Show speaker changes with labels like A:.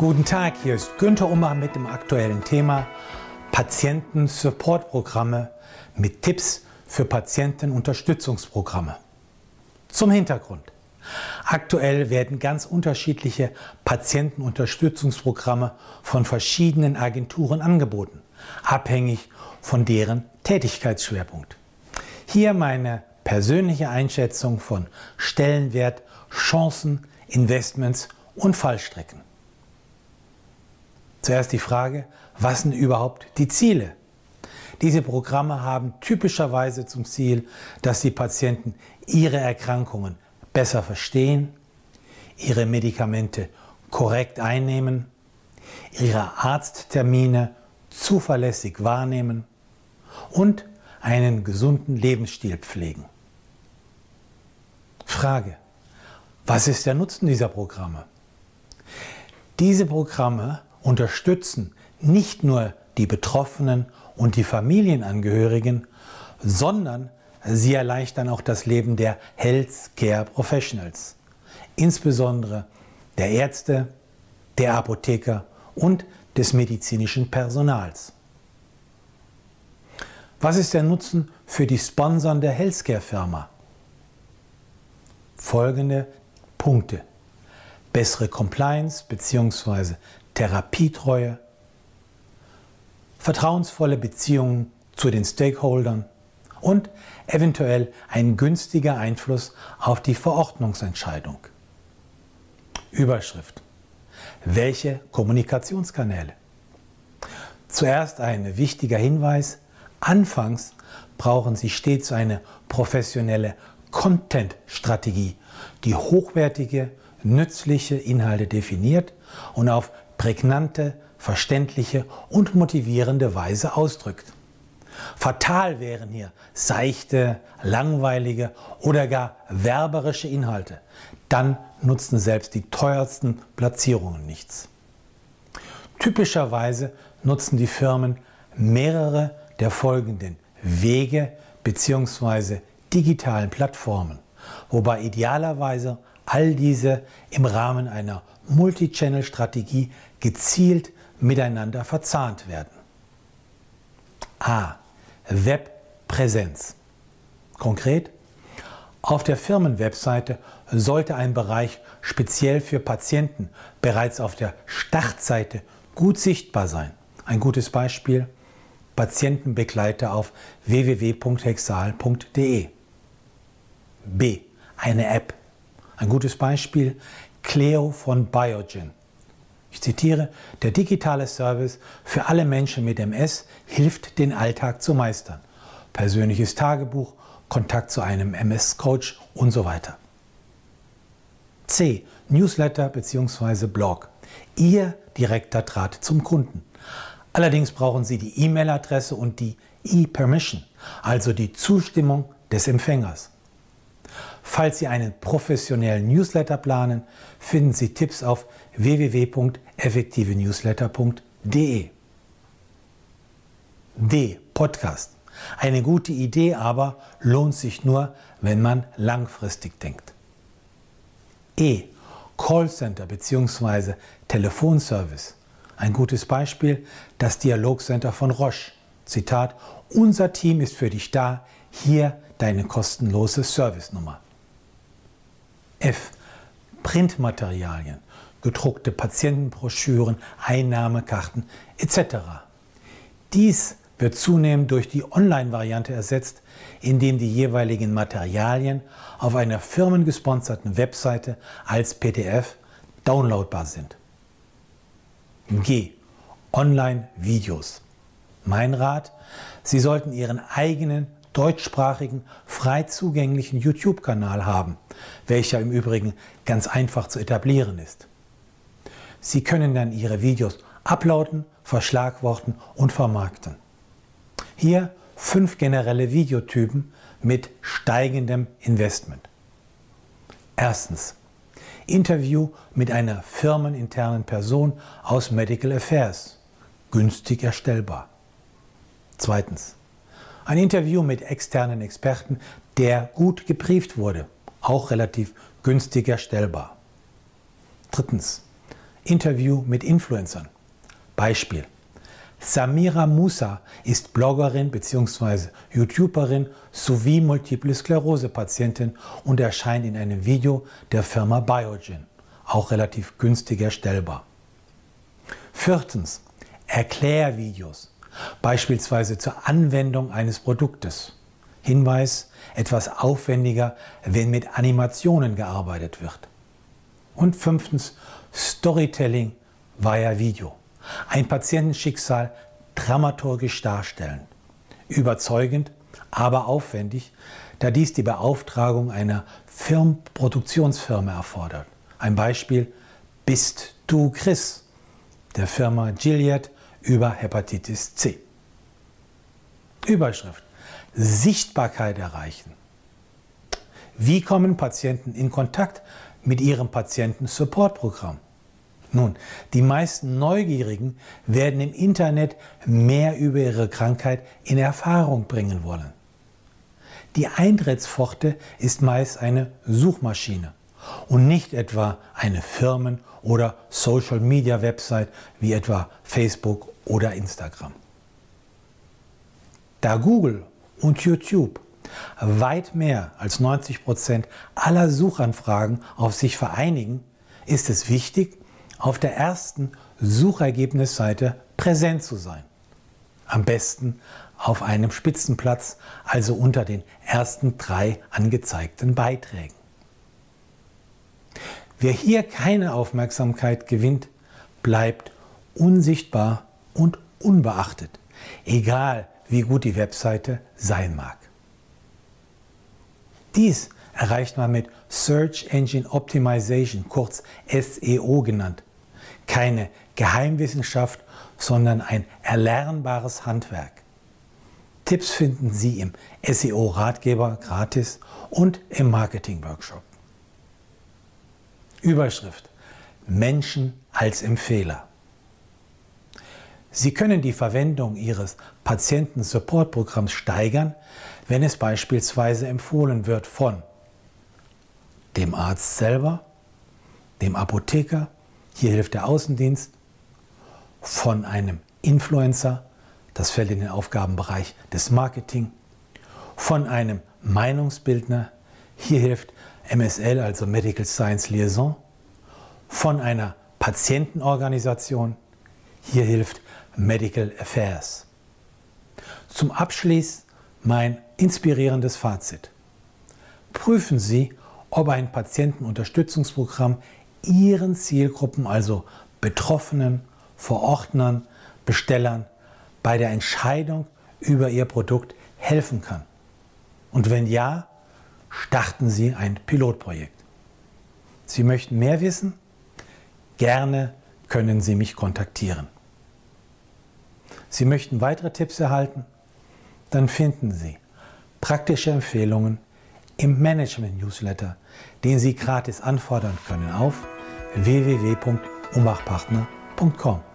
A: Guten Tag, hier ist Günther Ummer mit dem aktuellen Thema Patienten-Support-Programme mit Tipps für Patientenunterstützungsprogramme. Zum Hintergrund. Aktuell werden ganz unterschiedliche Patientenunterstützungsprogramme von verschiedenen Agenturen angeboten, abhängig von deren Tätigkeitsschwerpunkt. Hier meine persönliche Einschätzung von Stellenwert, Chancen, Investments und Fallstrecken. Zuerst die Frage, was sind überhaupt die Ziele? Diese Programme haben typischerweise zum Ziel, dass die Patienten ihre Erkrankungen besser verstehen, ihre Medikamente korrekt einnehmen, ihre Arzttermine zuverlässig wahrnehmen und einen gesunden Lebensstil pflegen. Frage, was ist der Nutzen dieser Programme? Diese Programme unterstützen nicht nur die Betroffenen und die Familienangehörigen, sondern sie erleichtern auch das Leben der Healthcare Professionals, insbesondere der Ärzte, der Apotheker und des medizinischen Personals. Was ist der Nutzen für die Sponsoren der Healthcare-Firma? Folgende Punkte. Bessere Compliance bzw. Therapietreue, vertrauensvolle Beziehungen zu den Stakeholdern und eventuell ein günstiger Einfluss auf die Verordnungsentscheidung. Überschrift. Welche Kommunikationskanäle? Zuerst ein wichtiger Hinweis. Anfangs brauchen Sie stets eine professionelle Content-Strategie, die hochwertige, nützliche Inhalte definiert und auf prägnante, verständliche und motivierende Weise ausdrückt. Fatal wären hier seichte, langweilige oder gar werberische Inhalte. Dann nutzen selbst die teuersten Platzierungen nichts. Typischerweise nutzen die Firmen mehrere der folgenden Wege bzw. digitalen Plattformen, wobei idealerweise all diese im Rahmen einer Multichannel-Strategie gezielt miteinander verzahnt werden. A. Webpräsenz. Konkret, auf der Firmenwebseite sollte ein Bereich speziell für Patienten bereits auf der Startseite gut sichtbar sein. Ein gutes Beispiel, Patientenbegleiter auf www.hexal.de. B. Eine App. Ein gutes Beispiel, Cleo von Biogen. Ich zitiere, der digitale Service für alle Menschen mit MS hilft, den Alltag zu meistern. Persönliches Tagebuch, Kontakt zu einem MS-Coach und so weiter. C. Newsletter bzw. Blog. Ihr direkter Draht zum Kunden. Allerdings brauchen Sie die E-Mail-Adresse und die E-Permission, also die Zustimmung des Empfängers. Falls Sie einen professionellen Newsletter planen, finden Sie Tipps auf www.effektivenewsletter.de. D. Podcast. Eine gute Idee, aber lohnt sich nur, wenn man langfristig denkt. E. Callcenter bzw. Telefonservice. Ein gutes Beispiel, das Dialogcenter von Roche. Zitat, unser Team ist für dich da, hier deine kostenlose Servicenummer. F. Printmaterialien, gedruckte Patientenbroschüren, Einnahmekarten etc. Dies wird zunehmend durch die Online-Variante ersetzt, indem die jeweiligen Materialien auf einer firmengesponserten Webseite als PDF downloadbar sind. G. Online-Videos. Mein Rat, Sie sollten Ihren eigenen deutschsprachigen, frei zugänglichen YouTube-Kanal haben, welcher im Übrigen ganz einfach zu etablieren ist. Sie können dann Ihre Videos uploaden, verschlagworten und vermarkten. Hier fünf generelle Videotypen mit steigendem Investment. Erstens. Interview mit einer firmeninternen Person aus Medical Affairs. Günstig erstellbar. Zweitens. Ein Interview mit externen Experten, der gut gebrieft wurde, auch relativ günstig erstellbar. Drittens. Interview mit Influencern. Beispiel. Samira Musa ist Bloggerin bzw. YouTuberin sowie Multiple Sklerose-Patientin und erscheint in einem Video der Firma Biogen, auch relativ günstig erstellbar. Viertens. Erklärvideos, beispielsweise zur Anwendung eines Produktes. Hinweis, etwas aufwendiger, wenn mit Animationen gearbeitet wird. Und fünftens, Storytelling via Video. Ein Patientenschicksal dramaturgisch darstellen. Überzeugend, aber aufwendig, da dies die Beauftragung einer Firm Produktionsfirma erfordert. Ein Beispiel, bist du Chris der Firma Gilead über Hepatitis C. Überschrift. Sichtbarkeit erreichen. Wie kommen Patienten in Kontakt mit ihrem Patienten-Support-Programm? Nun, die meisten Neugierigen werden im Internet mehr über ihre Krankheit in Erfahrung bringen wollen. Die Eintrittspforte ist meist eine Suchmaschine und nicht etwa eine Firmen- oder Social-Media-Website wie etwa Facebook oder Instagram. Da Google und YouTube weit mehr als 90 Prozent aller Suchanfragen auf sich vereinigen, ist es wichtig, auf der ersten Suchergebnisseite präsent zu sein. Am besten auf einem Spitzenplatz, also unter den ersten drei angezeigten Beiträgen. Wer hier keine Aufmerksamkeit gewinnt, bleibt unsichtbar und unbeachtet, egal wie gut die Webseite sein mag. Dies erreicht man mit Search Engine Optimization, kurz SEO genannt. Keine Geheimwissenschaft, sondern ein erlernbares Handwerk. Tipps finden Sie im SEO-Ratgeber gratis und im Marketing-Workshop. Überschrift Menschen als Empfehler. Sie können die Verwendung Ihres Patienten-Support-Programms steigern, wenn es beispielsweise empfohlen wird von dem Arzt selber, dem Apotheker, hier hilft der Außendienst, von einem Influencer, das fällt in den Aufgabenbereich des Marketing, von einem Meinungsbildner, hier hilft MSL, also Medical Science Liaison, von einer Patientenorganisation, hier hilft Medical Affairs. Zum Abschluss mein inspirierendes Fazit. Prüfen Sie, ob ein Patientenunterstützungsprogramm Ihren Zielgruppen, also Betroffenen, Verordnern, Bestellern, bei der Entscheidung über Ihr Produkt helfen kann. Und wenn ja, starten Sie ein Pilotprojekt. Sie möchten mehr wissen? Gerne können Sie mich kontaktieren. Sie möchten weitere Tipps erhalten? Dann finden Sie praktische Empfehlungen im Management-Newsletter, den Sie gratis anfordern können auf www.umbachpartner.com.